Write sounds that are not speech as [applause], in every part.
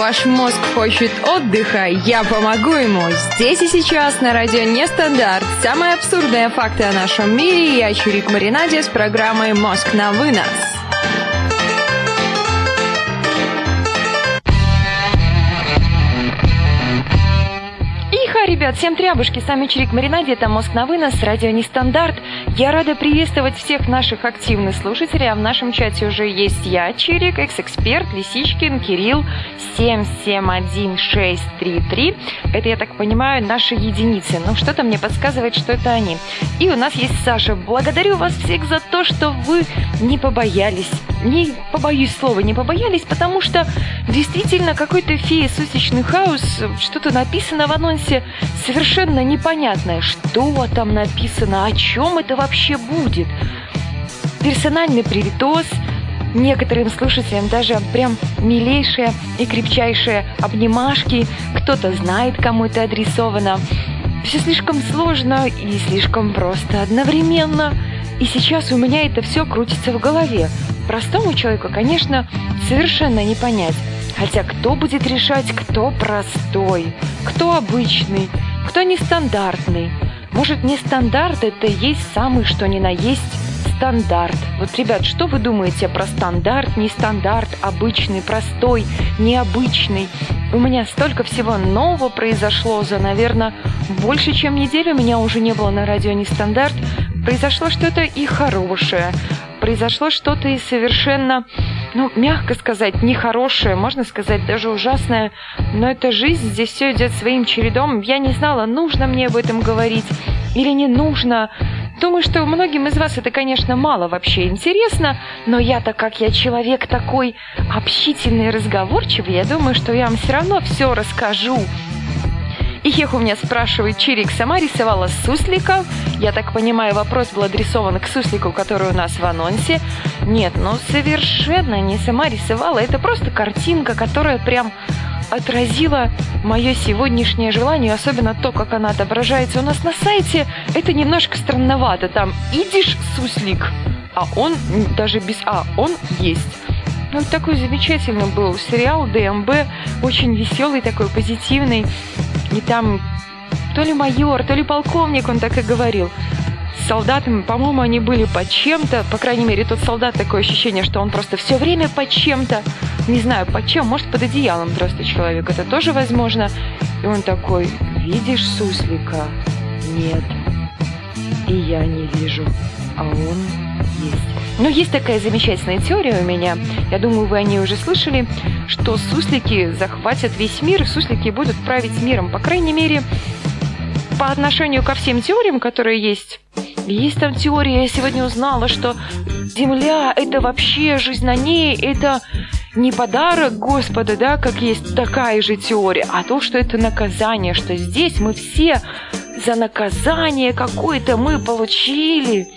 Ваш мозг хочет отдыха, я помогу ему. Здесь и сейчас на радио Нестандарт. Самые абсурдные факты о нашем мире. Я Чурик Маринаде с программой «Мозг на вынос». ребят, всем трябушки, с вами Чирик Маринаде, это Мозг на вынос, радио Нестандарт. Я рада приветствовать всех наших активных слушателей, а в нашем чате уже есть я, Чирик, экс-эксперт, Лисичкин, Кирилл, 771633. Это, я так понимаю, наши единицы. Ну, что-то мне подсказывает, что это они. И у нас есть Саша. Благодарю вас всех за то, что вы не побоялись. Не побоюсь слова, не побоялись, потому что действительно какой-то фея-сусечный хаос, что-то написано в анонсе, совершенно непонятное. Что там написано, о чем это вообще будет? Персональный привитос, некоторым слушателям даже прям милейшие и крепчайшие обнимашки. Кто-то знает, кому это адресовано. Все слишком сложно и слишком просто одновременно. И сейчас у меня это все крутится в голове. Простому человеку, конечно, совершенно не понять. Хотя кто будет решать, кто простой, кто обычный, кто нестандартный? Может, нестандарт – это есть самый что ни на есть стандарт. Вот, ребят, что вы думаете про стандарт, нестандарт, обычный, простой, необычный? У меня столько всего нового произошло за, наверное, больше, чем неделю меня уже не было на радио «Нестандарт». Произошло что-то и хорошее. Произошло что-то и совершенно ну, мягко сказать, нехорошее, можно сказать, даже ужасное. Но это жизнь, здесь все идет своим чередом. Я не знала, нужно мне об этом говорить или не нужно. Думаю, что многим из вас это, конечно, мало вообще интересно, но я-то, как я человек такой общительный, разговорчивый, я думаю, что я вам все равно все расскажу. И Хех у меня спрашивает, Чирик сама рисовала суслика? Я так понимаю, вопрос был адресован к суслику, который у нас в анонсе. Нет, ну совершенно не сама рисовала. Это просто картинка, которая прям отразила мое сегодняшнее желание, особенно то, как она отображается у нас на сайте. Это немножко странновато. Там «Идиш, суслик», а он даже без «а», он есть. Ну, такой замечательный был сериал ДМБ, очень веселый такой, позитивный. И там то ли майор, то ли полковник, он так и говорил. С солдатами, по-моему, они были под чем-то. По крайней мере, тот солдат такое ощущение, что он просто все время под чем-то. Не знаю, под чем, может, под одеялом просто человек. Это тоже возможно. И он такой, видишь суслика? Нет. И я не вижу. А он. Но есть такая замечательная теория у меня, я думаю, вы о ней уже слышали, что суслики захватят весь мир, суслики будут править миром. По крайней мере, по отношению ко всем теориям, которые есть. Есть там теория, я сегодня узнала, что Земля – это вообще жизнь на ней, это не подарок Господа, да, как есть такая же теория, а то, что это наказание, что здесь мы все за наказание какое-то мы получили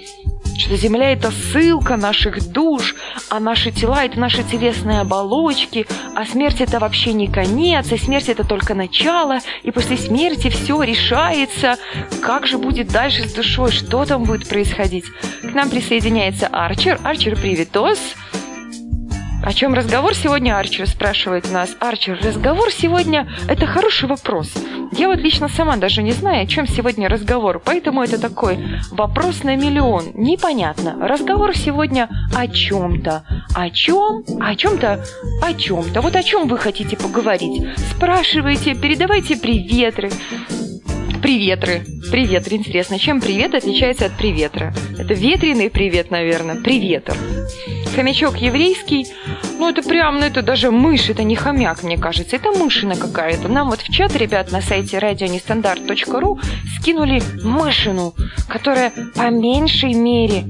что Земля – это ссылка наших душ, а наши тела – это наши телесные оболочки, а смерть – это вообще не конец, и смерть – это только начало, и после смерти все решается. Как же будет дальше с душой, что там будет происходить? К нам присоединяется Арчер. Арчер, приветос! О чем разговор сегодня, Арчер, спрашивает нас. Арчер, разговор сегодня – это хороший вопрос. Я вот лично сама даже не знаю, о чем сегодня разговор, поэтому это такой вопрос на миллион. Непонятно. Разговор сегодня о чем-то. О чем? О чем-то? О чем-то. Вот о чем вы хотите поговорить? Спрашивайте, передавайте приветы. Приветры. Приветры. Интересно, чем привет отличается от приветра? Это ветреный привет, наверное. Приветр. Хомячок еврейский. Ну, это прям, ну, это даже мышь, это не хомяк, мне кажется. Это мышина какая-то. Нам вот в чат, ребят, на сайте радионестандарт.ру скинули мышину, которая по меньшей мере,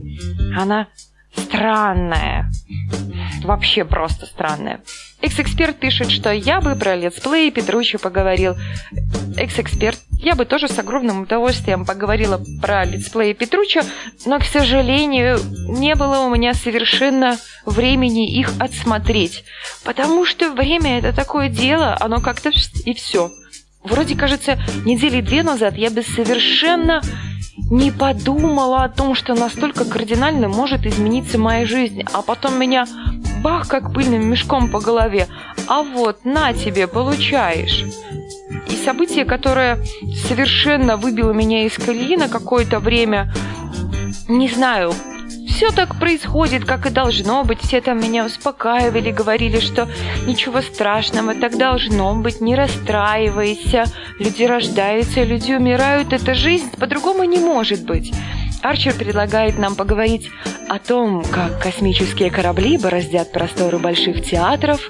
она странная. Вообще просто странная. Экс-эксперт пишет, что я бы про летсплей Петручу поговорил. Экс-эксперт, я бы тоже с огромным удовольствием поговорила про летсплей Петруча, но, к сожалению, не было у меня совершенно времени их отсмотреть. Потому что время это такое дело, оно как-то и все. Вроде кажется, недели две назад я бы совершенно не подумала о том, что настолько кардинально может измениться моя жизнь. А потом меня бах, как пыльным мешком по голове. А вот, на тебе, получаешь. И событие, которое совершенно выбило меня из колеи на какое-то время, не знаю, все так происходит, как и должно быть. Все там меня успокаивали, говорили, что ничего страшного, так должно быть, не расстраивайся. Люди рождаются, люди умирают, это жизнь, по-другому не может быть. Арчер предлагает нам поговорить о том, как космические корабли бороздят просторы больших театров,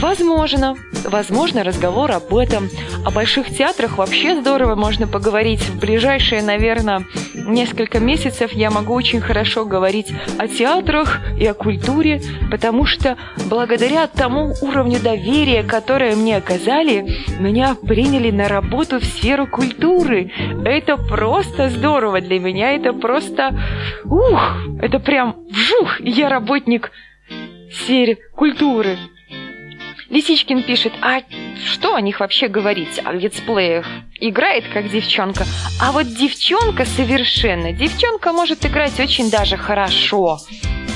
Возможно. Возможно, разговор об этом. О больших театрах вообще здорово можно поговорить. В ближайшие, наверное, несколько месяцев я могу очень хорошо говорить о театрах и о культуре, потому что благодаря тому уровню доверия, которое мне оказали, меня приняли на работу в сферу культуры. Это просто здорово для меня. Это просто... Ух! Это прям вжух! Я работник в сфере культуры. Лисичкин пишет, а что о них вообще говорить, о летсплеях? Играет как девчонка. А вот девчонка совершенно. Девчонка может играть очень даже хорошо.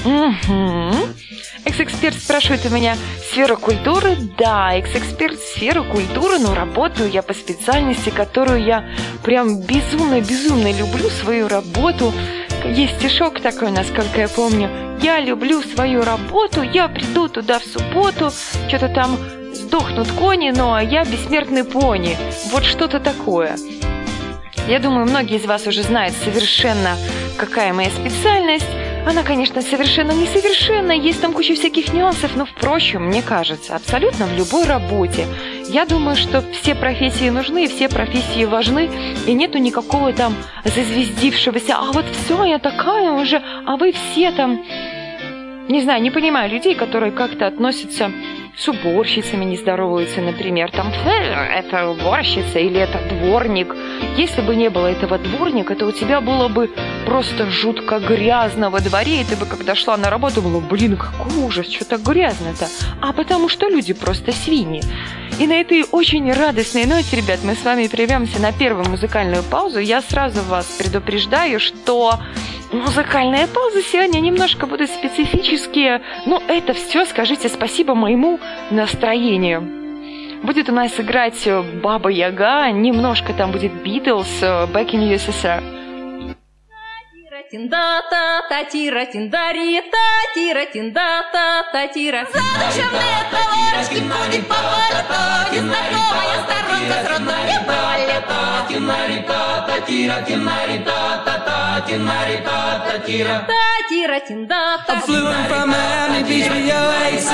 Угу. Экс-эксперт спрашивает у меня, сфера культуры? Да, экс-эксперт сфера культуры, но работаю я по специальности, которую я прям безумно-безумно люблю, свою работу. Есть стишок такой, насколько я помню. Я люблю свою работу, я приду туда в субботу, что-то там сдохнут кони, но я бессмертный пони. Вот что-то такое. Я думаю, многие из вас уже знают совершенно, какая моя специальность. Она, конечно, совершенно несовершенна, есть там куча всяких нюансов, но, впрочем, мне кажется, абсолютно в любой работе. Я думаю, что все профессии нужны, все профессии важны, и нету никакого там зазвездившегося, а вот все, я такая уже, а вы все там... Не знаю, не понимаю людей, которые как-то относятся с уборщицами не здороваются, например. Там это уборщица или это дворник. Если бы не было этого дворника, то у тебя было бы просто жутко грязно во дворе, и ты бы, когда шла на работу, было, блин, какой ужас, что так грязно-то. А потому что люди просто свиньи. И на этой очень радостной ноте, ребят, мы с вами прервемся на первую музыкальную паузу. Я сразу вас предупреждаю, что Музыкальная пауза сегодня немножко будут специфические, но это все скажите спасибо моему настроению. Будет у нас играть Баба Яга, немножко там будет Битлз, Back in USSR. Тинда-та, татира, тиндари, татира, тинда-та, татира. Задушевные товарищи будет по пальто, Незнакомая сторонка с родной не болит. Тинарита, татира, тинарита, та-та, тинарита, татира. Татира, тинда-та. I flew in from Miami Beach with your AC.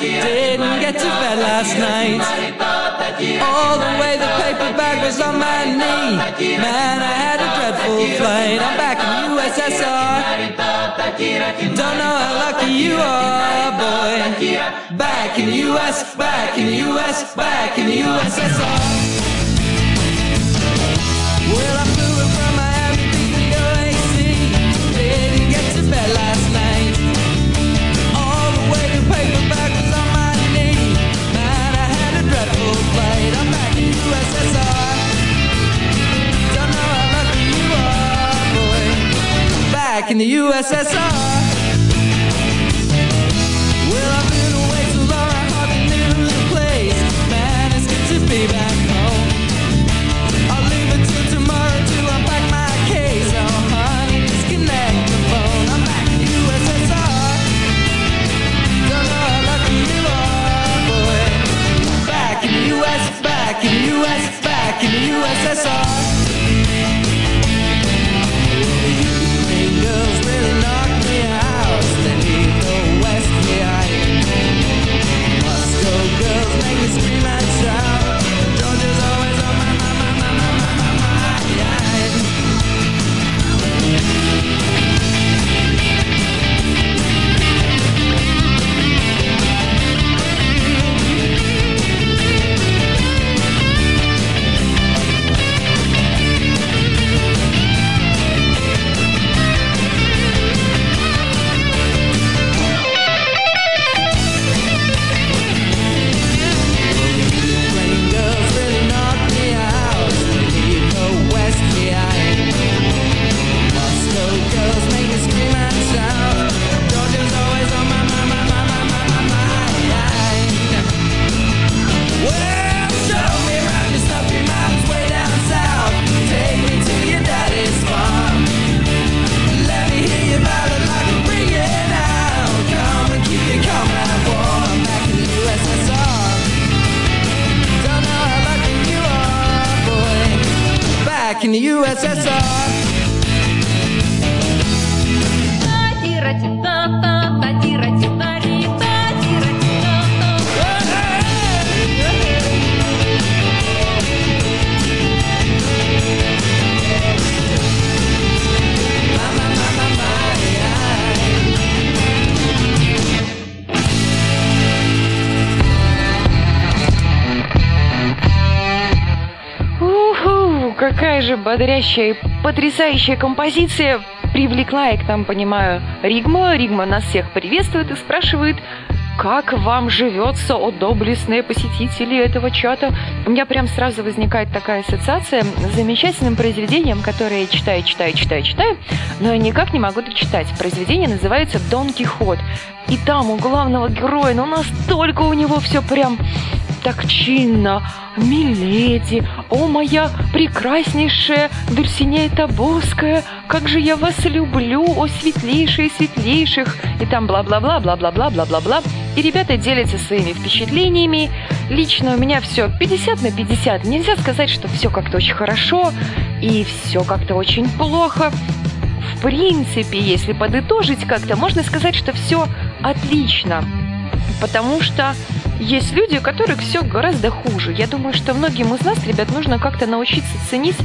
Didn't get to bed last night. All the way the paper bag was on my knee. Man, I had a dreadful flight. I'm back in USSR. Don't know how lucky you are, boy. Back in the US, back in the US, back in the USSR. Back in the USSR We're up in the way to learn how to knew the place. Man is good to be back home. I'll leave it till tomorrow till I'm my case. Oh, I'll disconnect the phone. I'm back in the USSR back in the USSR. Бодрящая потрясающая композиция привлекла, я к нам понимаю, Ригма. Ригма нас всех приветствует и спрашивает, как вам живется, о доблестные посетители этого чата? У меня прям сразу возникает такая ассоциация с замечательным произведением, которое я читаю, читаю, читаю, читаю, но я никак не могу дочитать. Произведение называется «Дон Кихот». И там у главного героя, ну настолько у него все прям так чинно. «Миледи, о моя прекраснейшая Дульсинея Тобоская, как же я вас люблю, о светлейшие светлейших!» И там бла-бла-бла, бла-бла-бла, бла-бла-бла. И ребята делятся своими впечатлениями. Лично у меня все 50 на 50. Нельзя сказать, что все как-то очень хорошо и все как-то очень плохо. В принципе, если подытожить как-то, можно сказать, что все отлично. Потому что есть люди, у которых все гораздо хуже. Я думаю, что многим из нас, ребят, нужно как-то научиться ценить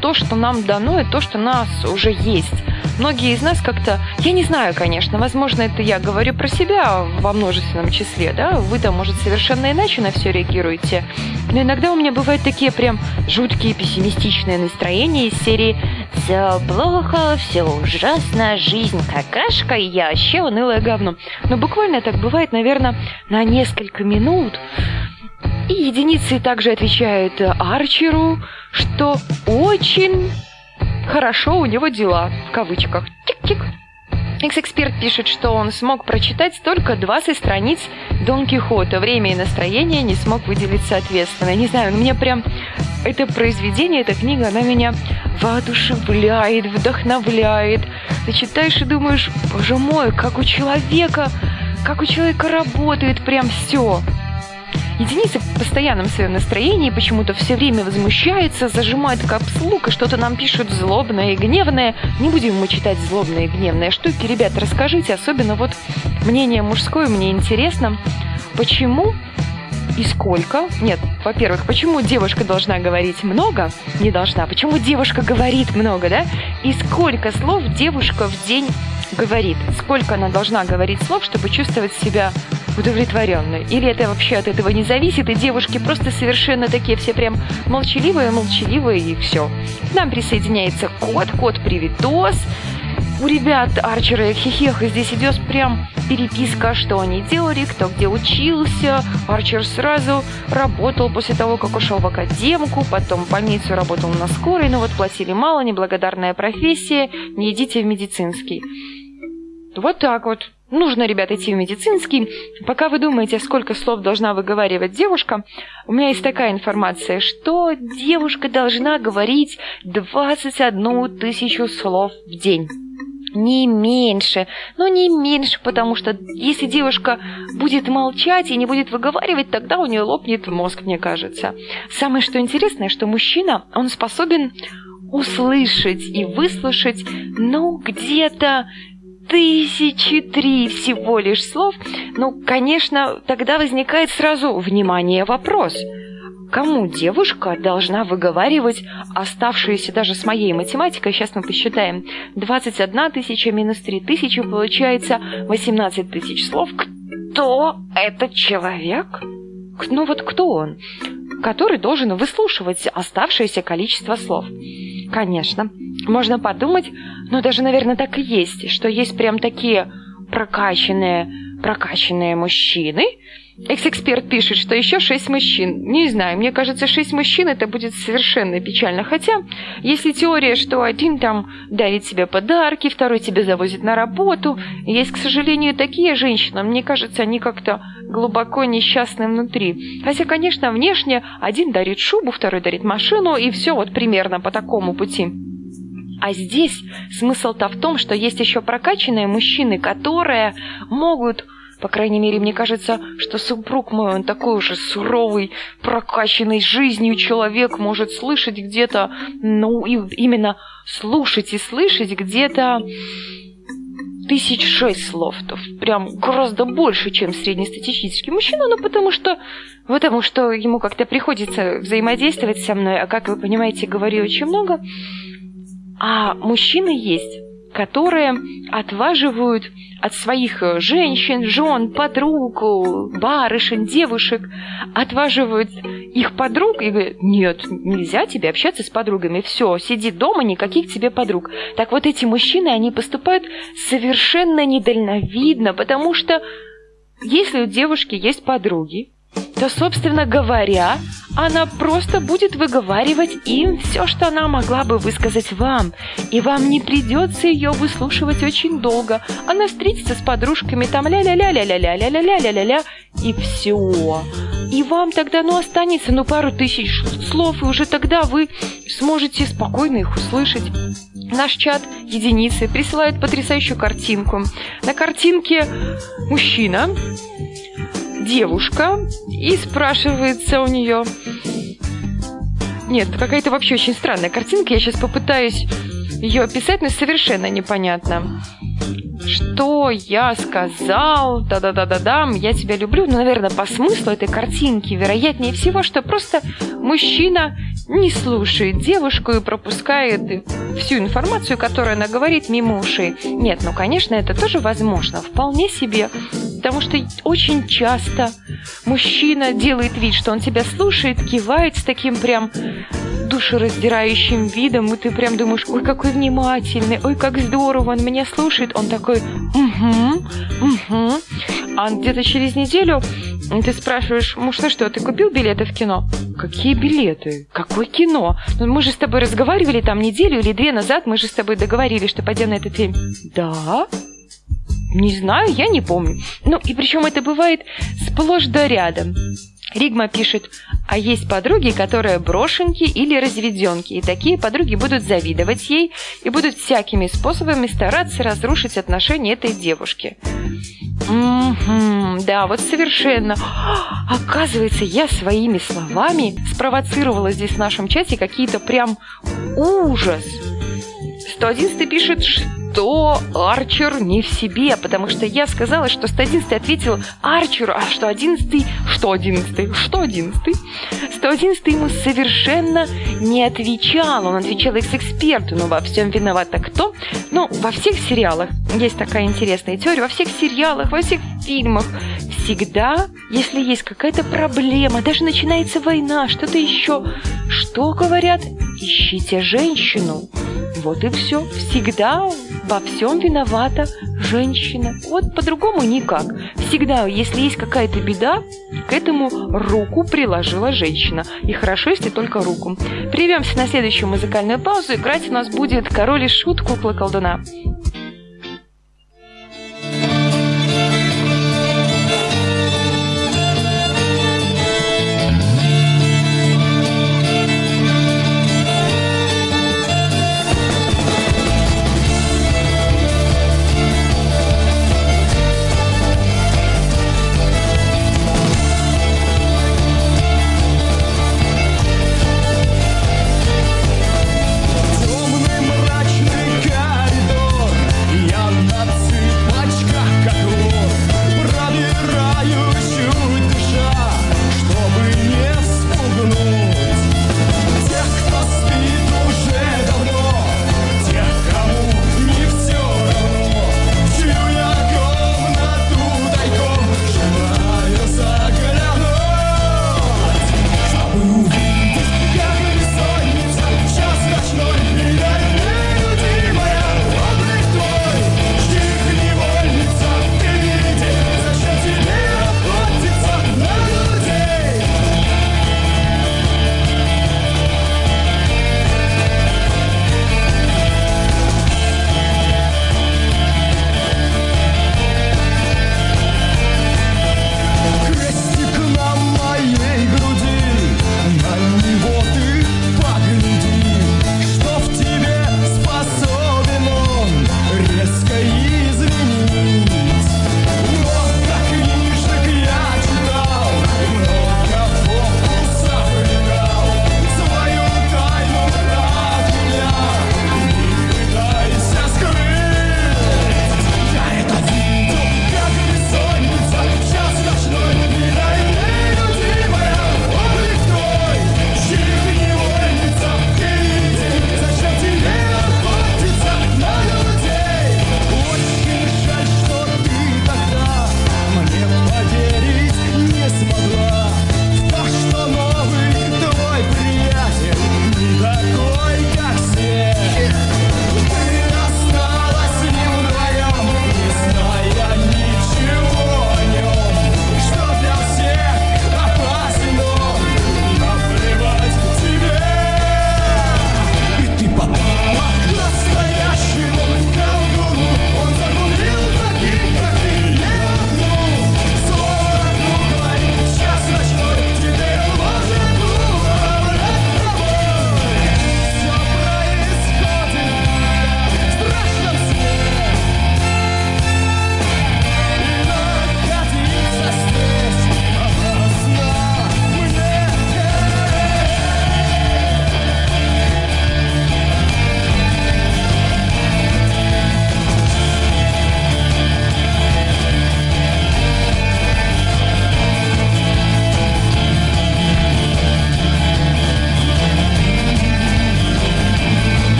то, что нам дано, и то, что у нас уже есть. Многие из нас как-то, я не знаю, конечно, возможно, это я говорю про себя во множественном числе, да, вы там, может, совершенно иначе на все реагируете, но иногда у меня бывают такие прям жуткие пессимистичные настроения из серии «Все плохо, все ужасно, жизнь какашка, и я вообще унылое говно». Но буквально так бывает, наверное, на несколько минут, и единицы также отвечают Арчеру, что очень хорошо у него дела, в кавычках. Тик-тик. Экс-эксперт пишет, что он смог прочитать только 20 страниц Дон Кихота. Время и настроение не смог выделить соответственно. Не знаю, мне прям это произведение, эта книга, она меня воодушевляет, вдохновляет. Ты читаешь и думаешь, боже мой, как у человека, как у человека работает прям все. Единицы в постоянном своем настроении почему-то все время возмущаются, зажимают капслук и что-то нам пишут злобное и гневное. Не будем мы читать злобные и гневные штуки. Ребят, расскажите, особенно вот мнение мужское, мне интересно, почему и сколько? Нет, во-первых, почему девушка должна говорить много? Не должна. Почему девушка говорит много, да? И сколько слов девушка в день говорит? Сколько она должна говорить слов, чтобы чувствовать себя удовлетворенной? Или это вообще от этого не зависит, и девушки просто совершенно такие все прям молчаливые, молчаливые, и все. К нам присоединяется кот, кот привитос. У ребят Арчера и Хихеха здесь идет прям переписка, что они делали, кто где учился. Арчер сразу работал после того, как ушел в академку, потом в больницу работал на скорой, но вот платили мало, неблагодарная профессия, не идите в медицинский. Вот так вот. Нужно, ребят, идти в медицинский. Пока вы думаете, сколько слов должна выговаривать девушка, у меня есть такая информация, что девушка должна говорить 21 тысячу слов в день. Не меньше, но не меньше, потому что если девушка будет молчать и не будет выговаривать, тогда у нее лопнет мозг, мне кажется. Самое что интересное, что мужчина, он способен услышать и выслушать, ну, где-то тысячи три всего лишь слов, ну, конечно, тогда возникает сразу внимание вопрос. Кому девушка должна выговаривать оставшиеся даже с моей математикой, сейчас мы посчитаем, 21 тысяча минус 3 тысячи, получается 18 тысяч слов. Кто этот человек? Ну вот кто он? Который должен выслушивать оставшееся количество слов. Конечно, можно подумать, но даже, наверное, так и есть, что есть прям такие прокачанные, прокачанные мужчины. Экс-эксперт пишет, что еще шесть мужчин. Не знаю, мне кажется, шесть мужчин это будет совершенно печально. Хотя, если теория, что один там дарит себе подарки, второй тебя завозит на работу, есть, к сожалению, такие женщины, мне кажется, они как-то глубоко несчастны внутри. Хотя, конечно, внешне один дарит шубу, второй дарит машину, и все вот примерно по такому пути. А здесь смысл-то в том, что есть еще прокачанные мужчины, которые могут по крайней мере, мне кажется, что супруг мой, он такой уже суровый, прокачанный жизнью человек, может слышать где-то, ну, и именно слушать и слышать где-то тысяч шесть слов, то прям гораздо больше, чем среднестатистический мужчина, ну потому что, потому что ему как-то приходится взаимодействовать со мной, а как вы понимаете, говорю очень много. А мужчины есть, которые отваживают от своих э, женщин, жен, подруг, э, барышень, девушек, отваживают их подруг и говорят, нет, нельзя тебе общаться с подругами, все, сиди дома, никаких тебе подруг. Так вот эти мужчины, они поступают совершенно недальновидно, потому что если у девушки есть подруги, то, собственно говоря, она просто будет выговаривать им все, что она могла бы высказать вам. И вам не придется ее выслушивать очень долго. Она встретится с подружками, там ля-ля-ля-ля-ля-ля-ля-ля-ля-ля-ля, и все. И вам тогда, ну, останется, ну, пару тысяч слов, и уже тогда вы сможете спокойно их услышать. Наш чат единицы присылает потрясающую картинку. На картинке мужчина девушка и спрашивается у нее... Нет, какая-то вообще очень странная картинка. Я сейчас попытаюсь ее описать, но совершенно непонятно. Что я сказал? Да-да-да-да-да, я тебя люблю. Ну, наверное, по смыслу этой картинки вероятнее всего, что просто мужчина не слушает девушку и пропускает всю информацию, которую она говорит мимо ушей. Нет, ну, конечно, это тоже возможно. Вполне себе потому что очень часто мужчина делает вид, что он тебя слушает, кивает с таким прям душераздирающим видом, и ты прям думаешь, ой, какой внимательный, ой, как здорово, он меня слушает. Он такой, угу, угу. А где-то через неделю ты спрашиваешь, муж, ну что, ты купил билеты в кино? Какие билеты? Какое кино? Ну, мы же с тобой разговаривали там неделю или две назад, мы же с тобой договорились, что пойдем на этот фильм. Да? Не знаю, я не помню. Ну, и причем это бывает сплошь да рядом. Ригма пишет, а есть подруги, которые брошенки или разведенки, и такие подруги будут завидовать ей и будут всякими способами стараться разрушить отношения этой девушки. Угу, да, вот совершенно. Оказывается, я своими словами спровоцировала здесь в нашем чате какие-то прям ужас. 111 пишет, что Арчер не в себе, потому что я сказала, что 111 ответил Арчеру, а что 11 что 11 что 11 111 ему совершенно не отвечал, он отвечал экс-эксперту, но во всем виновата кто? Ну, во всех сериалах есть такая интересная теория, во всех сериалах, во всех фильмах всегда, если есть какая-то проблема, даже начинается война, что-то еще, что говорят? Ищите женщину. Вот и все. Всегда во всем виновата женщина. Вот по-другому никак. Всегда, если есть какая-то беда, к этому руку приложила женщина. И хорошо, если только руку. Прервемся на следующую музыкальную паузу. Играть у нас будет король и шут кукла колдуна.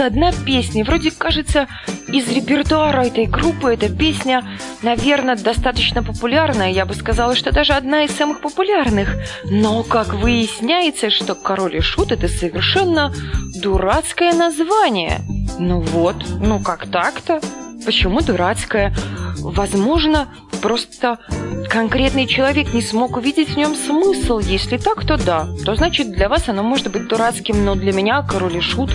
Просто одна песня. Вроде кажется из репертуара этой группы эта песня, наверное, достаточно популярная. Я бы сказала, что даже одна из самых популярных. Но как выясняется, что «Король и Шут» — это совершенно дурацкое название. Ну вот, ну как так-то? Почему дурацкое? Возможно, просто конкретный человек не смог увидеть в нем смысл. Если так, то да. То значит, для вас оно может быть дурацким, но для меня король и шут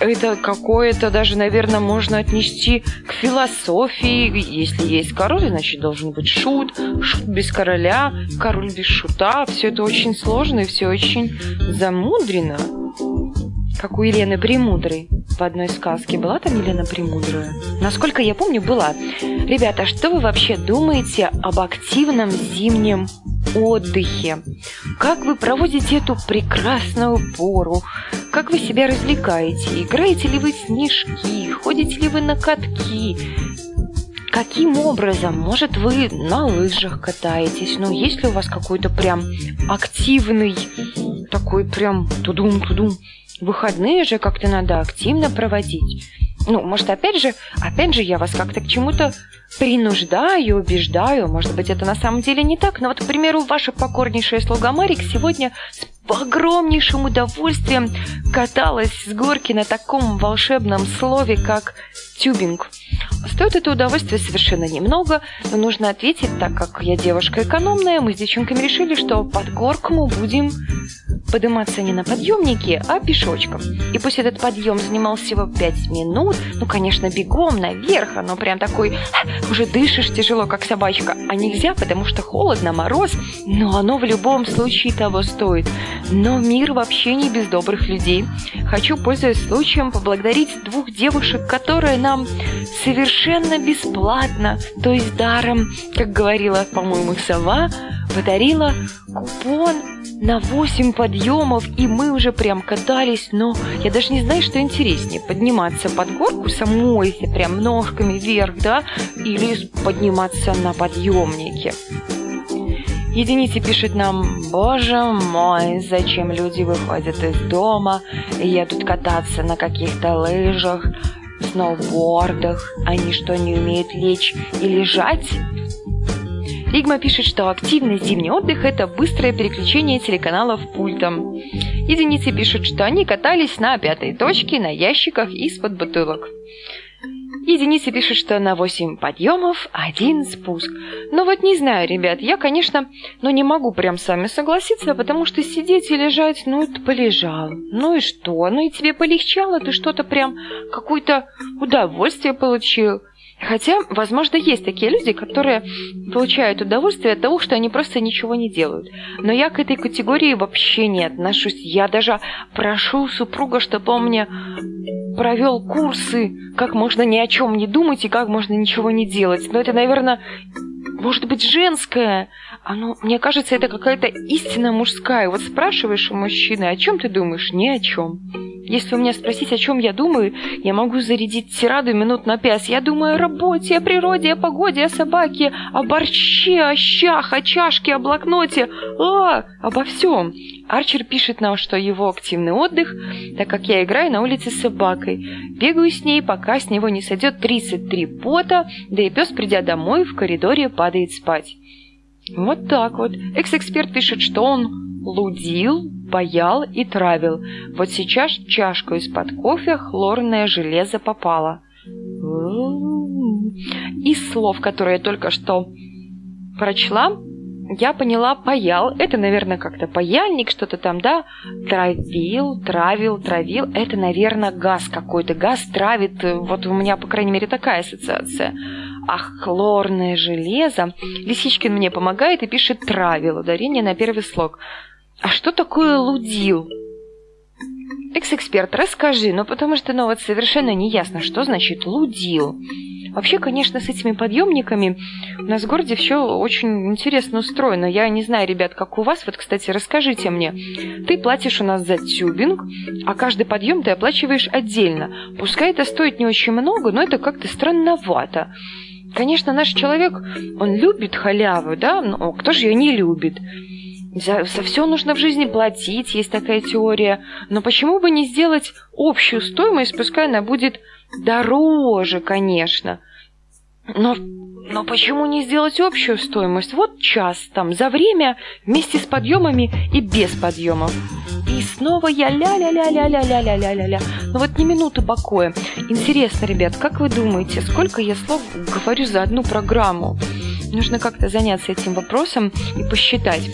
это какое-то даже, наверное, можно отнести к философии. Если есть король, значит, должен быть шут. Шут без короля, король без шута. Все это очень сложно и все очень замудрено. Как у Елены Премудрой в одной сказке. Была там Елена Премудрая? Насколько я помню, была. Ребята, что вы вообще думаете об активном зимнем отдыхе? Как вы проводите эту прекрасную пору? Как вы себя развлекаете? Играете ли вы в снежки? Ходите ли вы на катки? Каким образом? Может, вы на лыжах катаетесь? Ну, есть ли у вас какой-то прям активный, такой прям тудум-тудум Выходные же как-то надо активно проводить. Ну, может, опять же, опять же, я вас как-то к чему-то принуждаю, убеждаю. Может быть, это на самом деле не так. Но вот, к примеру, ваша покорнейшая слуга Марик сегодня огромнейшим удовольствием каталась с горки на таком волшебном слове, как тюбинг. Стоит это удовольствие совершенно немного, но нужно ответить, так как я девушка экономная, мы с девчонками решили, что под горку мы будем подниматься не на подъемнике, а пешочком. И пусть этот подъем занимал всего 5 минут, ну, конечно, бегом наверх, оно прям такой, уже дышишь тяжело, как собачка, а нельзя, потому что холодно, мороз, но оно в любом случае того стоит. Но мир вообще не без добрых людей. Хочу, пользуясь случаем, поблагодарить двух девушек, которые нам совершенно бесплатно, то есть даром, как говорила, по-моему, сова, подарила купон на 8 подъемов, и мы уже прям катались, но я даже не знаю, что интереснее, подниматься под горку самой, прям ножками вверх, да, или подниматься на подъемнике. Единицы пишет нам, боже мой, зачем люди выходят из дома и едут кататься на каких-то лыжах, сноубордах, они что, не умеют лечь и лежать? Ригма пишет, что активный зимний отдых – это быстрое переключение телеканалов пультом. Единицы пишут, что они катались на пятой точке на ящиках из-под бутылок. Единицы пишут, что на 8 подъемов один спуск. Но вот не знаю, ребят, я, конечно, ну не могу прям с вами согласиться, потому что сидеть и лежать, ну это полежал. Ну и что? Ну и тебе полегчало, ты что-то прям, какое-то удовольствие получил. Хотя, возможно, есть такие люди, которые получают удовольствие от того, что они просто ничего не делают. Но я к этой категории вообще не отношусь. Я даже прошу супруга, чтобы он мне провел курсы, как можно ни о чем не думать и как можно ничего не делать. Но это, наверное, может быть, женское. Оно, мне кажется, это какая-то истина мужская. Вот спрашиваешь у мужчины, о чем ты думаешь? Ни о чем. Если у меня спросить, о чем я думаю, я могу зарядить тираду минут на пять. Я думаю о работе, о природе, о погоде, о собаке, о борще, о щах, о чашке, о блокноте, а, обо всем. Арчер пишет нам, что его активный отдых, так как я играю на улице с собакой. Бегаю с ней, пока с него не сойдет 33 пота, да и пес, придя домой, в коридоре падает спать. Вот так вот. Экс-эксперт пишет, что он лудил, паял и травил. Вот сейчас чашку из-под кофе хлорное железо попало. Из слов, которые я только что прочла, я поняла, паял. Это, наверное, как-то паяльник, что-то там, да? Травил, травил, травил. Это, наверное, газ какой-то. Газ травит. Вот у меня, по крайней мере, такая ассоциация. А хлорное железо. Лисичкин мне помогает и пишет травил. Ударение на первый слог. А что такое лудил? Экс-эксперт, расскажи, ну потому что, ну вот совершенно не ясно, что значит лудил. Вообще, конечно, с этими подъемниками у нас в городе все очень интересно устроено. Я не знаю, ребят, как у вас. Вот, кстати, расскажите мне. Ты платишь у нас за тюбинг, а каждый подъем ты оплачиваешь отдельно. Пускай это стоит не очень много, но это как-то странновато. Конечно, наш человек, он любит халяву, да, но кто же ее не любит? За, за все нужно в жизни платить, есть такая теория. Но почему бы не сделать общую стоимость, пускай она будет дороже, конечно. Но, но почему не сделать общую стоимость? Вот час там за время вместе с подъемами и без подъемов. И снова я ля-ля-ля-ля-ля-ля-ля-ля-ля-ля. Ну вот ни минуты покоя. Интересно, ребят, как вы думаете, сколько я слов говорю за одну программу? Нужно как-то заняться этим вопросом и посчитать.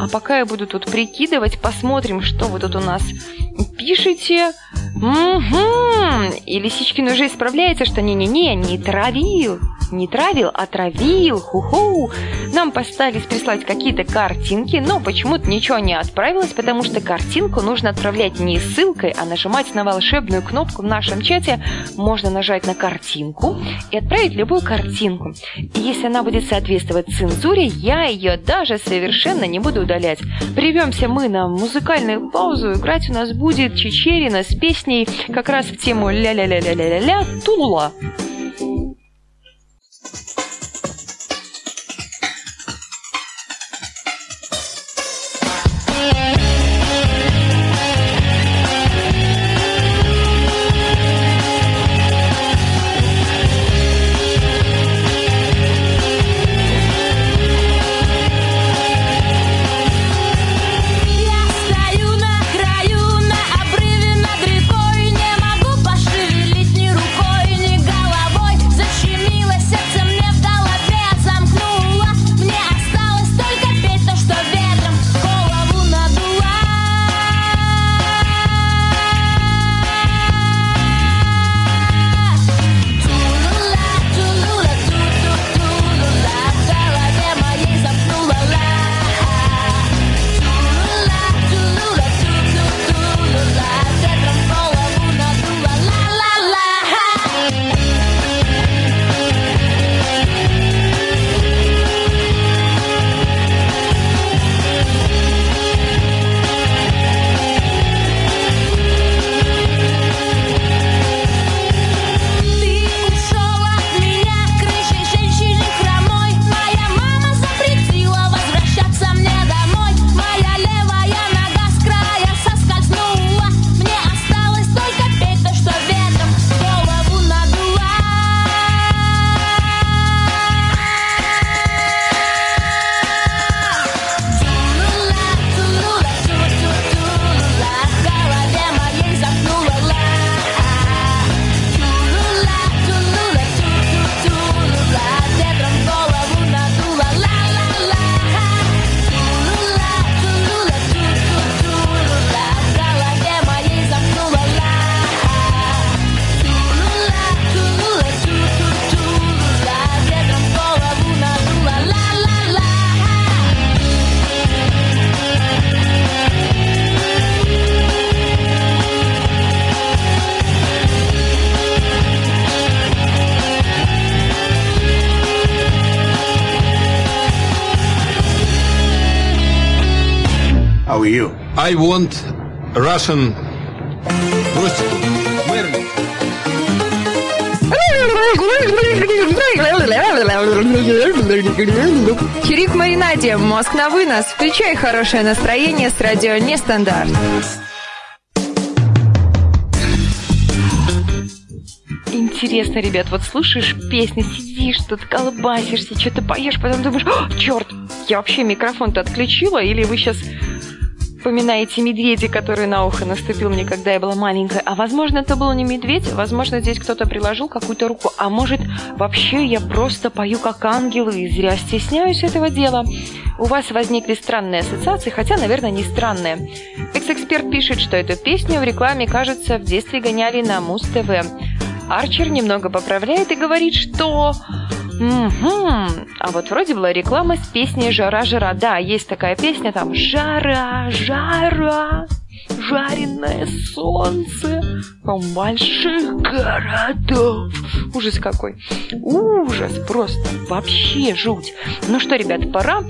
А пока я буду тут прикидывать, посмотрим, что вы тут у нас пишете. Угу. И Лисичкин уже исправляется, что не-не-не, не травил. Не травил, а травил. Ху-ху. Нам постарались прислать какие-то картинки, но почему-то ничего не отправилось, потому что картинку нужно отправлять не ссылкой, а нажимать на волшебную кнопку в нашем чате. Можно нажать на картинку и отправить любую картинку. И если она будет соответствовать цензуре, я ее даже совершенно не буду удалять. Прервемся мы на музыкальную паузу. Играть у нас будет Чечерина с песней как раз в тему ля-ля-ля-ля-ля-ля-ля Тулула. Я I want Russian Брось. Мерлин. Чирик Маринаде, мозг на вынос. Включай хорошее настроение с радио Нестандарт. Интересно, ребят, вот слушаешь песни, сидишь тут, колбасишься, что-то поешь, потом думаешь, черт, я вообще микрофон-то отключила, или вы сейчас вспоминаете медведя, который на ухо наступил мне, когда я была маленькая. А возможно, это был не медведь, возможно, здесь кто-то приложил какую-то руку. А может, вообще я просто пою как ангел и зря стесняюсь этого дела. У вас возникли странные ассоциации, хотя, наверное, не странные. Экс-эксперт пишет, что эту песню в рекламе, кажется, в детстве гоняли на Муз-ТВ. Арчер немного поправляет и говорит, что... Мгм. А вот вроде была реклама с песней «Жара-жара». Да, есть такая песня там «Жара, жара, жареное солнце больших городов». Ужас какой. Ужас просто. Вообще жуть. Ну что, ребят, пора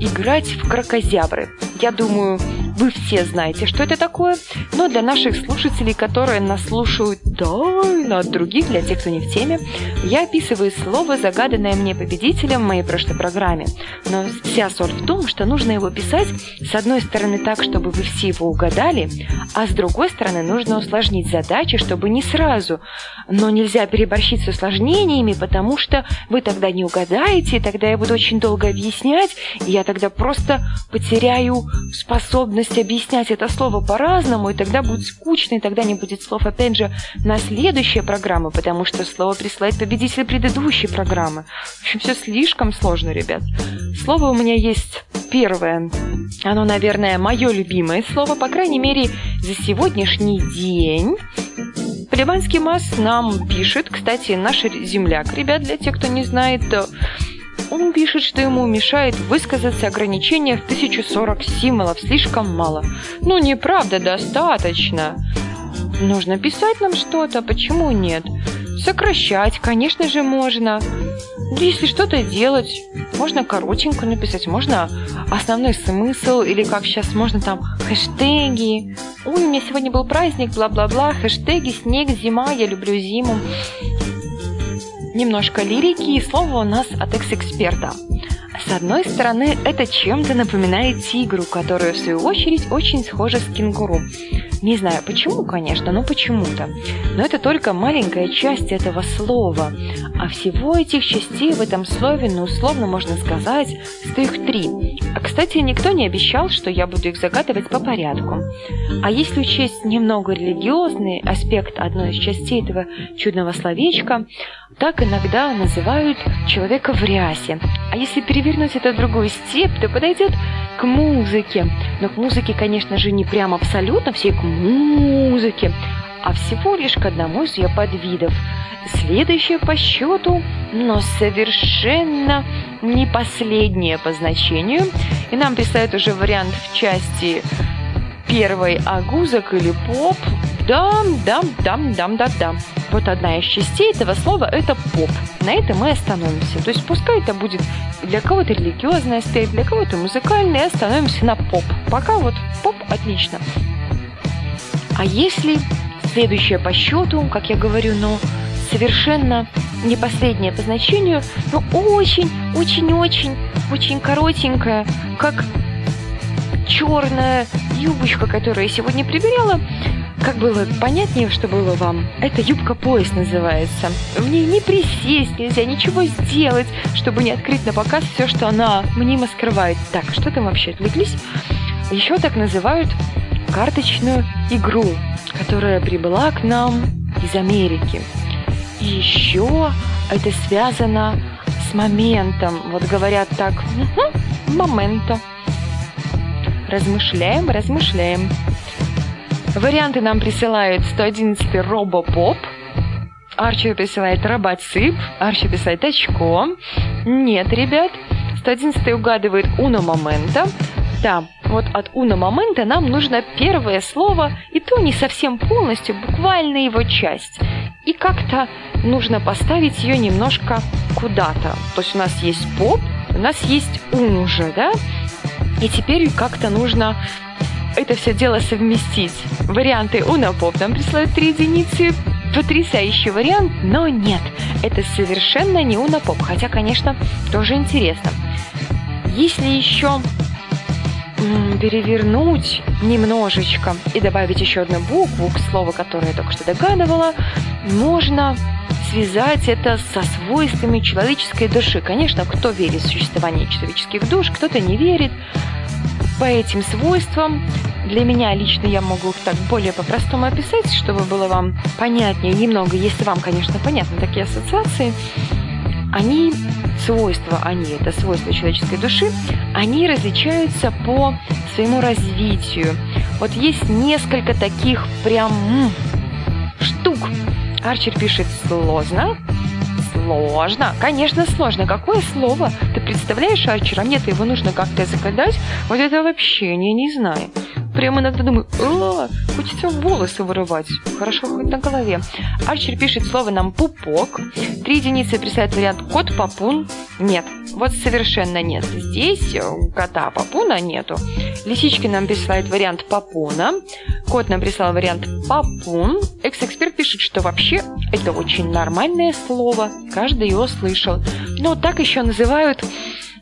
играть в крокозябры. Я думаю, вы все знаете, что это такое, но для наших слушателей, которые нас слушают тайно от других, для тех, кто не в теме, я описываю слово, загаданное мне победителем в моей прошлой программе. Но вся соль в том, что нужно его писать с одной стороны так, чтобы вы все его угадали, а с другой стороны нужно усложнить задачи, чтобы не сразу. Но нельзя переборщить с усложнениями, потому что вы тогда не угадаете, и тогда я буду очень долго объяснять, и я тогда просто потеряю способность объяснять это слово по-разному, и тогда будет скучно, и тогда не будет слов, опять же, на следующие программы, потому что слово присылает победитель предыдущей программы. В общем, все слишком сложно, ребят. Слово у меня есть первое. Оно, наверное, мое любимое слово, по крайней мере, за сегодняшний день. Полибанский масс нам пишет, кстати, наш земляк, ребят, для тех, кто не знает, он пишет, что ему мешает высказаться ограничение в 1040 символов, слишком мало. Ну, неправда, достаточно. Нужно писать нам что-то, почему нет? Сокращать, конечно же, можно. Если что-то делать, можно коротенько написать, можно основной смысл, или как сейчас можно там хэштеги. Ой, у меня сегодня был праздник, бла-бла-бла, хэштеги, снег, зима, я люблю зиму. Немножко лирики и слово у нас от экс-эксперта. С одной стороны, это чем-то напоминает тигру, которая, в свою очередь, очень схожа с кенгуру. Не знаю почему, конечно, но почему-то. Но это только маленькая часть этого слова. А всего этих частей в этом слове, ну, условно можно сказать, что их три. А, кстати, никто не обещал, что я буду их загадывать по порядку. А если учесть немного религиозный аспект одной из частей этого чудного словечка, так иногда называют человека в рясе. А если перевернуть это в другую степь, то подойдет к музыке. Но к музыке, конечно же, не прям абсолютно все к музыке, а всего лишь к одному из ее подвидов. Следующее по счету, но совершенно не последнее по значению. И нам присылают уже вариант в части первой агузок или поп. Дам, Вот одна из частей этого слова – это поп. На этом мы остановимся. То есть пускай это будет для кого-то религиозный аспект, для кого-то музыкальный, остановимся на поп. Пока вот поп отлично. А если следующее по счету, как я говорю, но совершенно не последнее по значению, но очень, очень, очень, очень коротенькое, как черная юбочка, которую я сегодня примеряла, как было понятнее, что было вам, это юбка-пояс называется. В ней не присесть нельзя, ничего сделать, чтобы не открыть на показ все, что она мнимо скрывает. Так, что там вообще отвлеклись? Еще так называют карточную игру, которая прибыла к нам из Америки. И еще это связано с моментом. Вот говорят так, угу, момента. Размышляем, размышляем. Варианты нам присылают 111 Робопоп, Арчи присылает Робоцип, Арчи присылает очко. Нет, ребят, 111 угадывает Уно Момента. Да, вот от Уно Момента нам нужно первое слово, и то не совсем полностью, буквально его часть. И как-то нужно поставить ее немножко куда-то. То есть у нас есть поп, у нас есть ун уже, да? И теперь как-то нужно это все дело совместить. Варианты Унопоп нам присылают три единицы, потрясающий вариант, но нет, это совершенно не Унопоп, хотя, конечно, тоже интересно. Если еще перевернуть немножечко и добавить еще одну букву к слову, которое я только что догадывала, можно связать это со свойствами человеческой души. Конечно, кто верит в существование человеческих душ, кто-то не верит. По этим свойствам для меня лично я могу их так более по-простому описать, чтобы было вам понятнее немного, если вам, конечно, понятны такие ассоциации. Они, свойства, они, это свойства человеческой души, они различаются по своему развитию. Вот есть несколько таких прям штук. Арчер пишет сложно, Сложно. Конечно, сложно. Какое слово? Ты представляешь, Арчер? Мне-то его нужно как-то загадать. Вот это вообще я не знаю. Прям иногда думаю, «А, хочется волосы вырывать. Хорошо хоть на голове. Арчер пишет слово нам пупок. Три единицы присылает вариант кот папун. Нет, вот совершенно нет. Здесь э, кота папуна нету. Лисички нам присылает вариант папуна. Кот нам прислал вариант папун. Экс-эксперт пишет, что вообще это очень нормальное слово. Каждый его слышал. Но так еще называют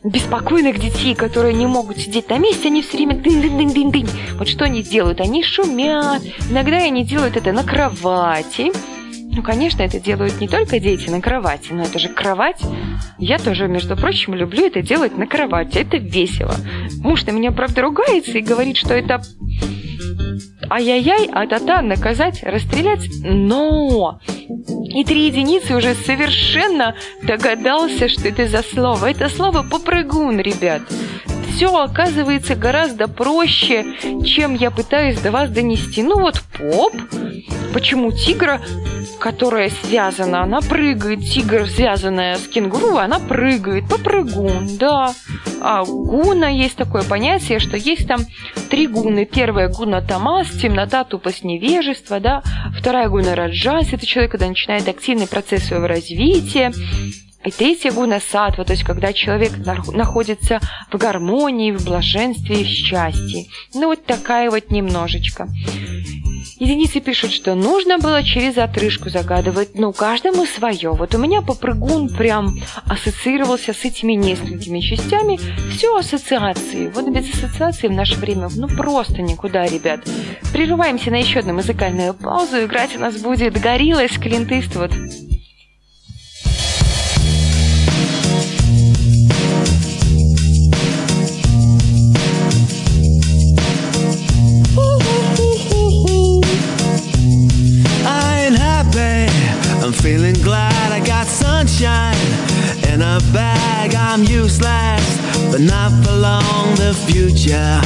беспокойных детей, которые не могут сидеть на месте, они все время дынь-дынь-дынь-дынь. Вот что они делают? Они шумят. Иногда они делают это на кровати. Ну, конечно, это делают не только дети на кровати, но это же кровать. Я тоже, между прочим, люблю это делать на кровати. Это весело. Муж на меня, правда, ругается и говорит, что это ай-яй-яй, а-та-та, наказать, расстрелять. Но и три единицы уже совершенно догадался, что это за слово. Это слово попрыгун, ребят. Все оказывается гораздо проще, чем я пытаюсь до вас донести. Ну вот поп. Почему тигра, которая связана, она прыгает. Тигр, связанная с кенгуру, она прыгает. Попрыгун, да. А гуна есть такое понятие, что есть там три гуны. Первая гуна тамас, темнота, тупость, невежество, да. Вторая гуна раджас, это человек, когда начинает активный процесс своего развития. И третья гуна сатва, то есть когда человек нах- находится в гармонии, в блаженстве и в счастье. Ну вот такая вот немножечко. Единицы пишут, что нужно было через отрыжку загадывать, ну, каждому свое. Вот у меня попрыгун прям ассоциировался с этими несколькими частями. Все ассоциации. Вот без ассоциации в наше время, ну, просто никуда, ребят. Прерываемся на еще одну музыкальную паузу. Играть у нас будет Гориллас, Клинт Иствуд. I got sunshine in a bag. I'm useless, but not for long. The future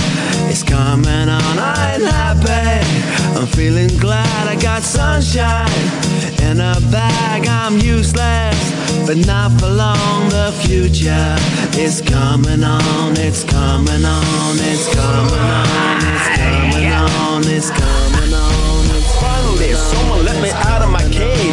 is coming on. I ain't happy. I'm feeling glad I got sunshine in a bag. I'm useless, but not for long. The future is coming on. It's coming on. It's coming on. It's coming on. It's coming on. It's Finally, someone let me out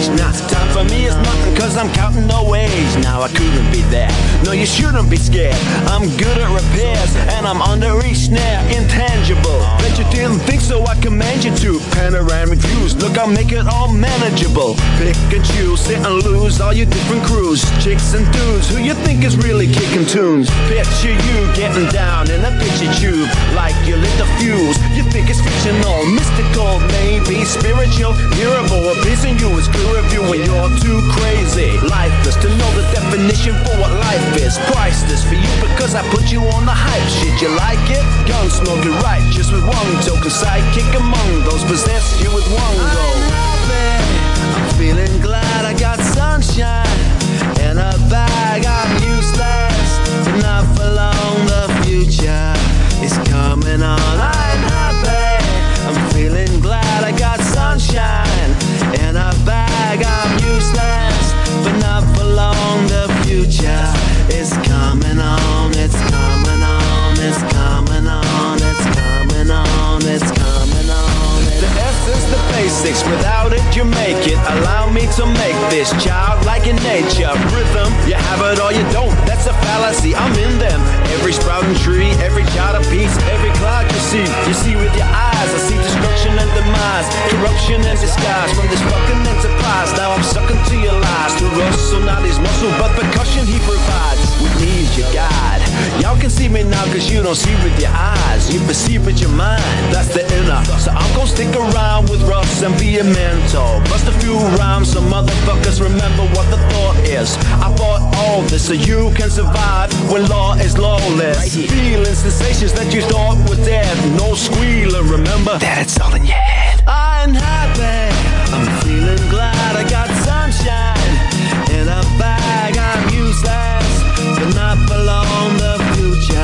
cage. Now, time for me is nothing cause I'm counting no wage. Now, I couldn't be there. No, you shouldn't be scared. I'm good at repairs and I'm under each snare. Intangible. Bet you didn't think so, I command you to. Panoramic views, look, I'll make it all manageable. Pick and choose, sit and lose all your different crews. Chicks and dudes, who you think is really kicking tunes. Picture you getting down in a picture tube. Like you lit the fuse. You think it's fictional, mystical, maybe spiritual, hearable. A piece in you is clear when you're too crazy. Lifeless to know the definition for what life is. Priceless for you because I put you on the hype shit. You like it? Gun smoking right, just with one token sidekick among those possess you with one I'm go. I'm feeling glad I got sunshine in a bag. I'm useless, but not for long. The future is coming on. yeah. Without it, you make it. Allow me to make this childlike in nature. Rhythm, you have it or you don't. That's a fallacy. I'm in them. Every sprouting tree, every child of peace, every cloud you see. You see with your eyes. I see destruction and demise, corruption and disguise from this fucking enterprise. Now I'm sucking to your lies. To Russell, not his muscle, but percussion he provides. Me as your guide. Y'all can see me now cause you don't see with your eyes. You perceive with your mind. That's the inner. So I'm gonna stick around with Russ and be a mentor. Bust a few rhymes so motherfuckers remember what the thought is. I fought all this so you can survive when law is lawless. Feeling sensations that you thought were dead. No squealing, remember that it's all in your head. I'm happy. I'm feeling glad I got sunshine in a bag. I'm useless, do not belong the future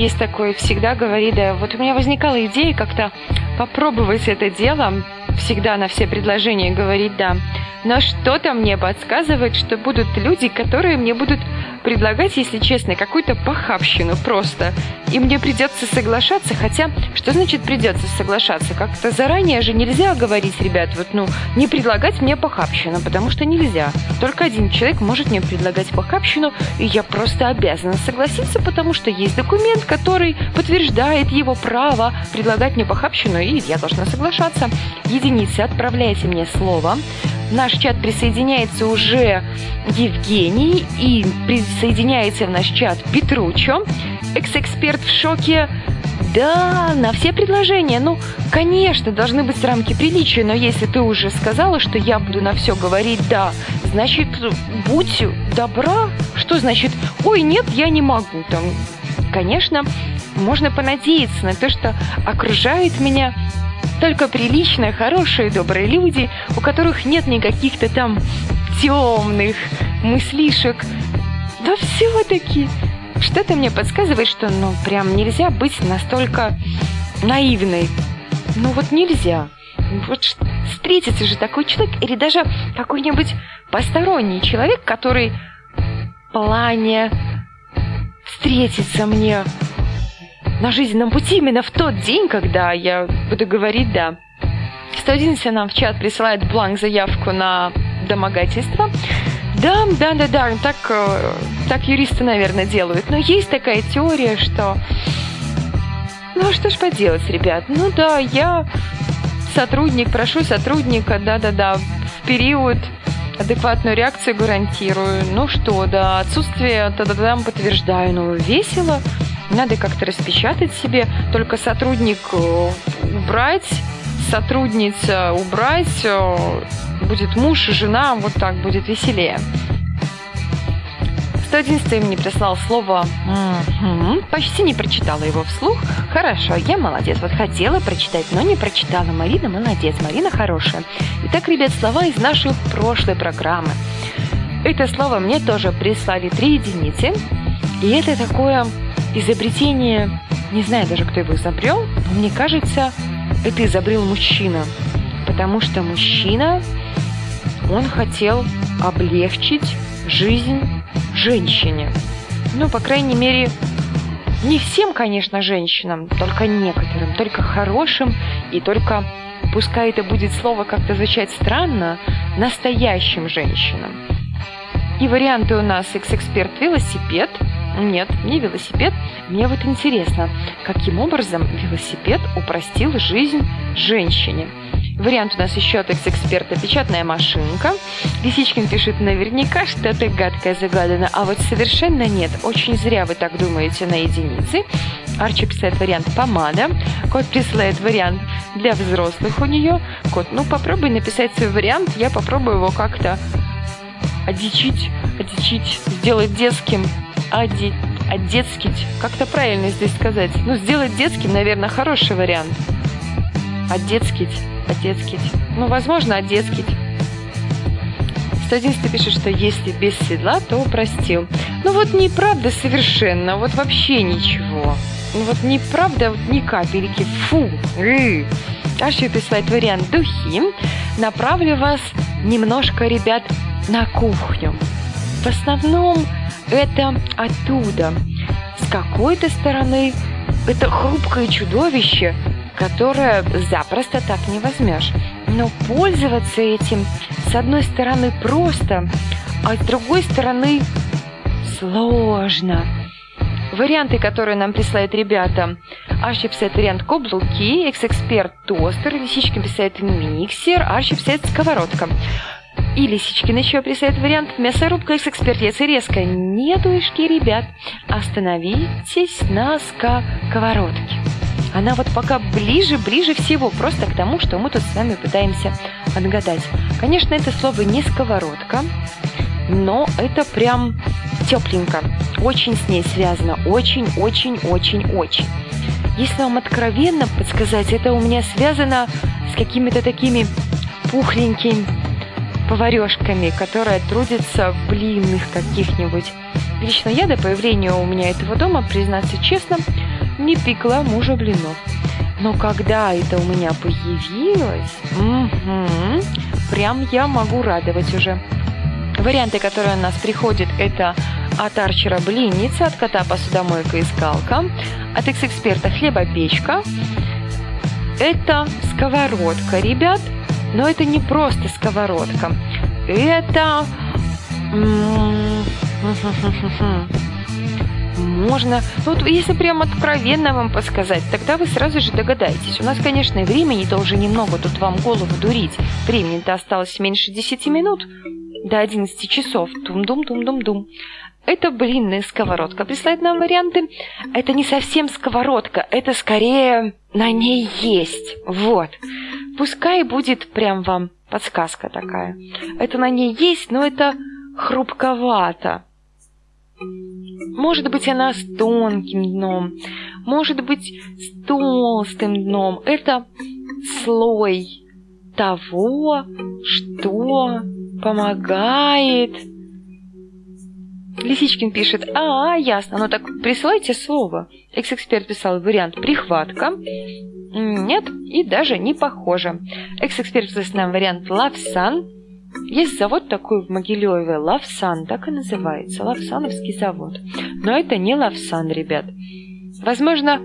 есть такой «Всегда говори да». Вот у меня возникала идея как-то попробовать это дело, всегда на все предложения говорить «да». Но что-то мне подсказывает, что будут люди, которые мне будут предлагать, если честно, какую-то похабщину просто. И мне придется соглашаться, хотя, что значит придется соглашаться? Как-то заранее же нельзя говорить, ребят, вот, ну, не предлагать мне похабщину, потому что нельзя. Только один человек может мне предлагать похабщину, и я просто обязана согласиться, потому что есть документ, который подтверждает его право предлагать мне похабщину, и я должна соглашаться. Единицы, отправляйте мне слово. В наш чат присоединяется уже Евгений и присоединяется в наш чат Петручо. Экс-эксперт в шоке. Да, на все предложения. Ну, конечно, должны быть рамки приличия, но если ты уже сказала, что я буду на все говорить «да», значит, будь добра. Что значит «ой, нет, я не могу» там? Конечно, можно понадеяться на то, что окружают меня только приличные, хорошие, добрые люди, у которых нет никаких-то там темных мыслишек. Да все-таки что-то мне подсказывает, что ну прям нельзя быть настолько наивной. Ну вот нельзя. Вот встретится же такой человек, или даже какой-нибудь посторонний человек, который в плане встретиться мне на жизненном пути именно в тот день, когда я буду говорить «да». 111 нам в чат присылает бланк заявку на домогательство. Да, да, да, да, так, э, так юристы, наверное, делают. Но есть такая теория, что... Ну, что ж поделать, ребят? Ну да, я сотрудник, прошу сотрудника, да-да-да, в период адекватную реакцию гарантирую. Ну что, да, отсутствие да-да-да подтверждаю. Ну, весело. Надо как-то распечатать себе. Только сотрудник э, убрать, сотрудница убрать, э, будет муж и жена, вот так будет веселее. 111 мне прислал слово «мгм». Почти не прочитала его вслух. Хорошо, я молодец. Вот хотела прочитать, но не прочитала. Марина молодец, Марина хорошая. Итак, ребят, слова из нашей прошлой программы. Это слово мне тоже прислали три единицы. И это такое изобретение, не знаю даже, кто его изобрел, но мне кажется, это изобрел мужчина. Потому что мужчина, он хотел облегчить жизнь женщине. Ну, по крайней мере, не всем, конечно, женщинам, только некоторым, только хорошим и только, пускай это будет слово как-то звучать странно, настоящим женщинам. И варианты у нас экс-эксперт велосипед. Нет, не велосипед. Мне вот интересно, каким образом велосипед упростил жизнь женщине. Вариант у нас еще от экс-эксперта «Печатная машинка». Лисичкин пишет наверняка что-то гадкое загадано, а вот совершенно нет. Очень зря вы так думаете на единицы. Арчи писает вариант «помада». Кот присылает вариант для взрослых у нее. Кот, ну попробуй написать свой вариант, я попробую его как-то одичить, одичить, сделать детским, оди, одетскить. Как-то правильно здесь сказать. Ну, сделать детским, наверное, хороший вариант. Одетскить, одетскить. Ну, возможно, одетскить. 111 пишет, что если без седла, то простил. Ну вот неправда совершенно, вот вообще ничего. Ну вот неправда, вот ни капельки. Фу. Ры. Аша присылает вариант духи. Направлю вас немножко, ребят, на кухню. В основном это оттуда. С какой-то стороны это хрупкое чудовище, которое запросто так не возьмешь. Но пользоваться этим с одной стороны просто, а с другой стороны сложно. Варианты, которые нам присылают ребята. Арчи писает вариант каблуки, экс-эксперт тостер, лисичка писает миксер, Арчи писает сковородка. И Лисичкин еще присылает вариант мясорубка экс-эксперт яйца резко. Нетушки, ребят, остановитесь на сковородке. Она вот пока ближе-ближе всего просто к тому, что мы тут с вами пытаемся отгадать. Конечно, это слово не сковородка, но это прям тепленько. Очень с ней связано. Очень-очень-очень-очень. Если вам откровенно подсказать, это у меня связано с какими-то такими пухленькими поварешками, которая трудится в блинных каких-нибудь. Лично я до появления у меня этого дома, признаться честно, не пекла мужа блинов. Но когда это у меня появилось, мгм, прям я могу радовать уже. Варианты, которые у нас приходят, это от Арчера блинница, от кота посудомойка и скалка, от экс-эксперта хлебопечка. Это сковородка, ребят, но это не просто сковородка. Это... [laughs] Можно, ну вот если прям откровенно вам подсказать, тогда вы сразу же догадаетесь. У нас, конечно, времени-то уже немного тут вам голову дурить. Времени-то осталось меньше 10 минут до 11 часов. Тум-дум-дум-дум-дум. Это блинная сковородка. Присылает нам варианты. Это не совсем сковородка, это скорее на ней есть. Вот. Пускай будет прям вам подсказка такая. Это на ней есть, но это хрупковато. Может быть, она с тонким дном, может быть, с толстым дном. Это слой того, что помогает. Лисичкин пишет, а, ясно, ну так присылайте слово. Экс-эксперт писал вариант прихватка. Нет, и даже не похоже. Экс-эксперт писал нам вариант лавсан. Есть завод такой в Могилеве, Лавсан, так и называется, Лавсановский завод. Но это не Лавсан, ребят. Возможно,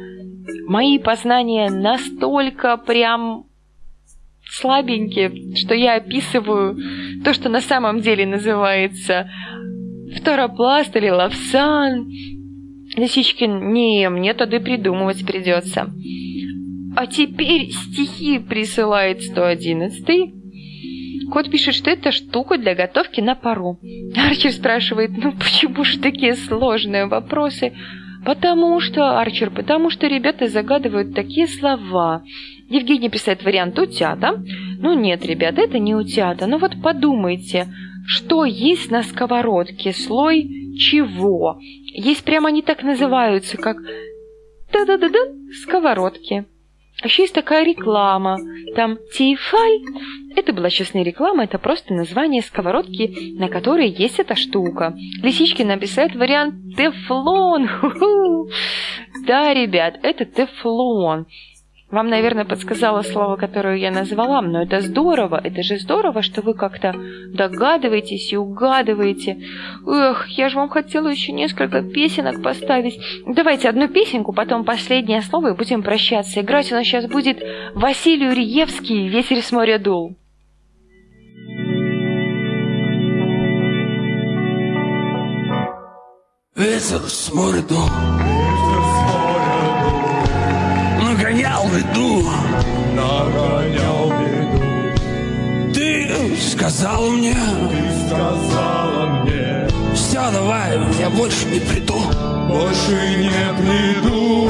мои познания настолько прям слабенькие, что я описываю то, что на самом деле называется фторопласт или лавсан. Лисичкин, не, мне тогда придумывать придется. А теперь стихи присылает 111 Кот пишет, что это штука для готовки на пару. Арчер спрашивает, ну почему же такие сложные вопросы? Потому что, Арчер, потому что ребята загадывают такие слова. Евгений писает вариант утята. Ну нет, ребята, это не утята. Ну вот подумайте, что есть на сковородке? Слой чего? Есть прямо они так называются, как да-да-да-да, сковородки. А еще есть такая реклама. Там Тифаль. Это была не реклама, это просто название сковородки, на которой есть эта штука. Лисички написает вариант тефлон. Да, ребят, это тефлон. Вам, наверное, подсказала слово, которое я назвала, но это здорово. Это же здорово, что вы как-то догадываетесь и угадываете. Эх, я же вам хотела еще несколько песенок поставить. Давайте одну песенку, потом последнее слово и будем прощаться. Играть у нас сейчас будет Василий Уриевский «Ветер с моря дул». Ветер с моря дул беду Нагонял беду, Ты сказал мне ты сказала мне, Все, давай, я больше не приду. Больше не приду.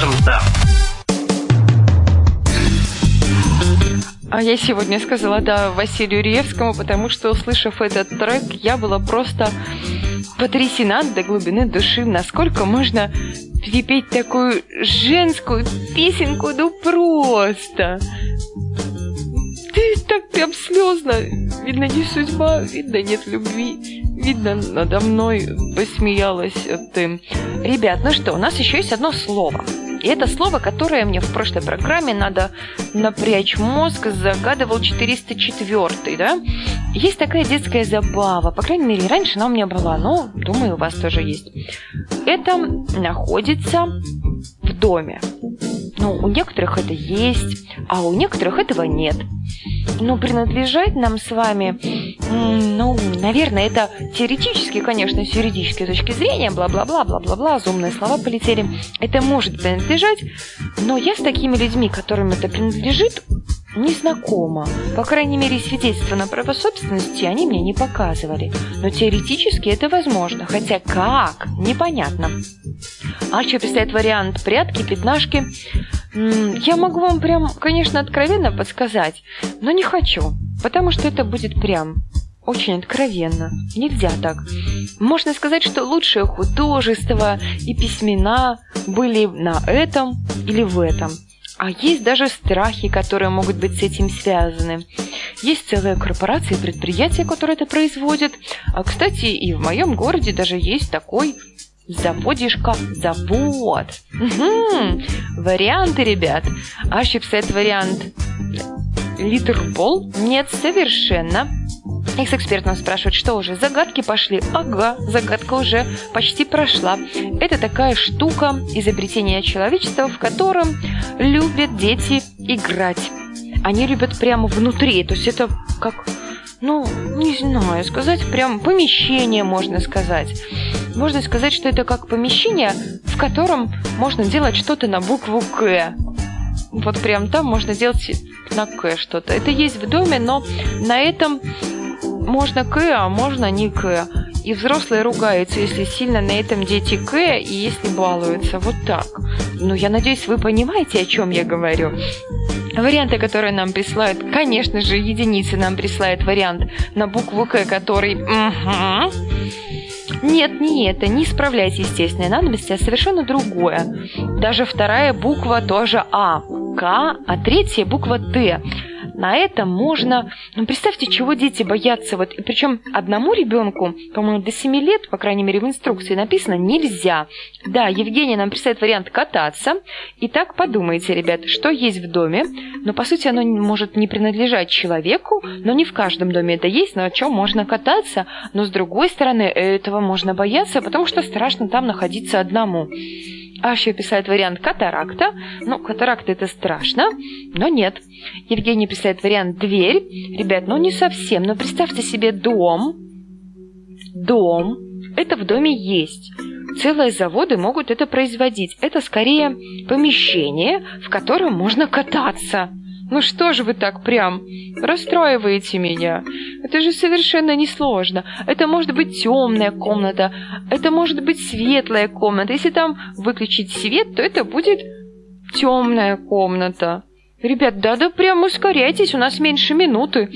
Скажем да. А я сегодня сказала да Василию Реевскому, потому что, услышав этот трек, я была просто потрясена до глубины души, насколько можно перепеть такую женскую песенку, ну просто. Ты так прям слезно. Видно, не судьба, видно, нет любви. Видно, надо мной посмеялась ты. Ребят, ну что, у нас еще есть одно слово. И это слово, которое мне в прошлой программе надо напрячь мозг, загадывал 404, да? Есть такая детская забава, по крайней мере, раньше она у меня была, но, думаю, у вас тоже есть. Это находится в доме. Ну, у некоторых это есть, а у некоторых этого нет. Но принадлежать нам с вами, ну, наверное, это теоретически, конечно, с юридической точки зрения, бла-бла-бла, бла-бла-бла, зумные слова полетели. Это может принадлежать, но я с такими людьми, которым это принадлежит, не знакома. По крайней мере, свидетельства на право собственности они мне не показывали. Но теоретически это возможно, хотя как, непонятно. А еще представляет вариант прятки, пятнашки. Я могу вам прям, конечно, откровенно подсказать, но не хочу, потому что это будет прям очень откровенно. Нельзя так. Можно сказать, что лучшее художество и письмена были на этом или в этом. А есть даже страхи, которые могут быть с этим связаны. Есть целые корпорации и предприятия, которые это производят. А, кстати, и в моем городе даже есть такой заводишка завод. Мгм. Варианты, ребят. Ошибся вариант Литербол? Нет, совершенно. Экс-эксперт нас спрашивает, что уже, загадки пошли? Ага, загадка уже почти прошла. Это такая штука, изобретение человечества, в котором любят дети играть. Они любят прямо внутри, то есть это как, ну, не знаю, сказать прям помещение, можно сказать. Можно сказать, что это как помещение, в котором можно делать что-то на букву «К». Вот прям там можно делать на «К» что-то. Это есть в доме, но на этом можно «К», а можно не «К». И взрослые ругаются, если сильно на этом дети «К», и если балуются. Вот так. Ну, я надеюсь, вы понимаете, о чем я говорю. Варианты, которые нам присылают, конечно же, единицы нам присылают вариант на букву «К», который... Мгм. Нет, не это, не исправлять естественные надобности, а совершенно другое. Даже вторая буква тоже А, К, а третья буква Т. На этом можно... Ну, представьте, чего дети боятся. Вот, и причем одному ребенку, по-моему, до 7 лет, по крайней мере, в инструкции написано, нельзя. Да, Евгения нам представит вариант кататься. Итак, подумайте, ребят, что есть в доме. Но, по сути, оно может не принадлежать человеку, но не в каждом доме это есть, но о чем можно кататься. Но, с другой стороны, этого можно бояться, потому что страшно там находиться одному. А еще писает вариант катаракта. Ну, катаракта это страшно, но нет. Евгений писает вариант дверь. Ребят, ну не совсем, но представьте себе дом. Дом. Это в доме есть. Целые заводы могут это производить. Это скорее помещение, в котором можно кататься. Ну что же вы так прям расстраиваете меня? Это же совершенно несложно. Это может быть темная комната, это может быть светлая комната. Если там выключить свет, то это будет темная комната. Ребят, да-да, прям ускоряйтесь, у нас меньше минуты.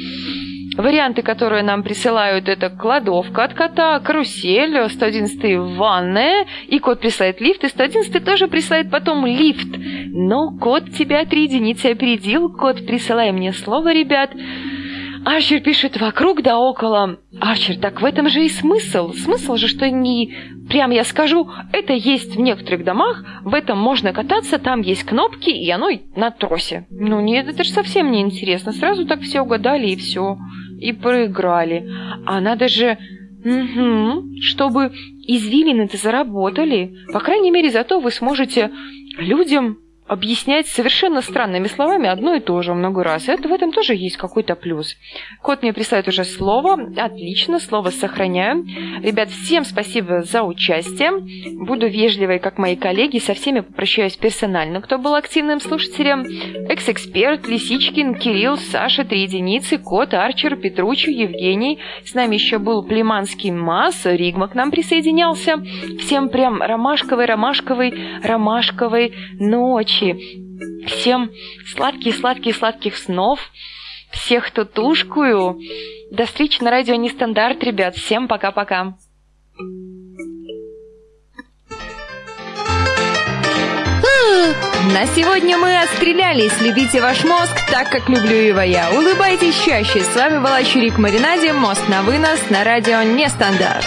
Варианты, которые нам присылают, это кладовка от кота, карусель, 111 ванная, и кот присылает лифт, и 111 тоже присылает потом лифт. Но кот тебя три единицы опередил, кот, присылай мне слово, ребят. Арчер пишет вокруг да около. Арчер, так в этом же и смысл. Смысл же, что не... Прям я скажу, это есть в некоторых домах, в этом можно кататься, там есть кнопки, и оно на тросе. Ну нет, это же совсем не интересно. Сразу так все угадали и все. И проиграли. А надо же... Мгм, чтобы извилины-то заработали. По крайней мере, зато вы сможете людям объяснять совершенно странными словами одно и то же много раз. Это в этом тоже есть какой-то плюс. Кот мне присылает уже слово. Отлично, слово сохраняю. Ребят, всем спасибо за участие. Буду вежливой, как мои коллеги. Со всеми попрощаюсь персонально, кто был активным слушателем. Экс-эксперт, Лисичкин, Кирилл, Саша, Три единицы, Кот, Арчер, Петручу, Евгений. С нами еще был Племанский Мас, Ригма к нам присоединялся. Всем прям ромашковой, ромашковой, ромашковой ночи. Всем сладких-сладких-сладких снов. Всех, кто тушкую. До встречи на радио Нестандарт, ребят. Всем пока-пока. На сегодня мы отстрелялись. Любите ваш мозг так, как люблю его я. Улыбайтесь чаще. С вами была Чурик Маринаде. Мост на вынос на радио Нестандарт.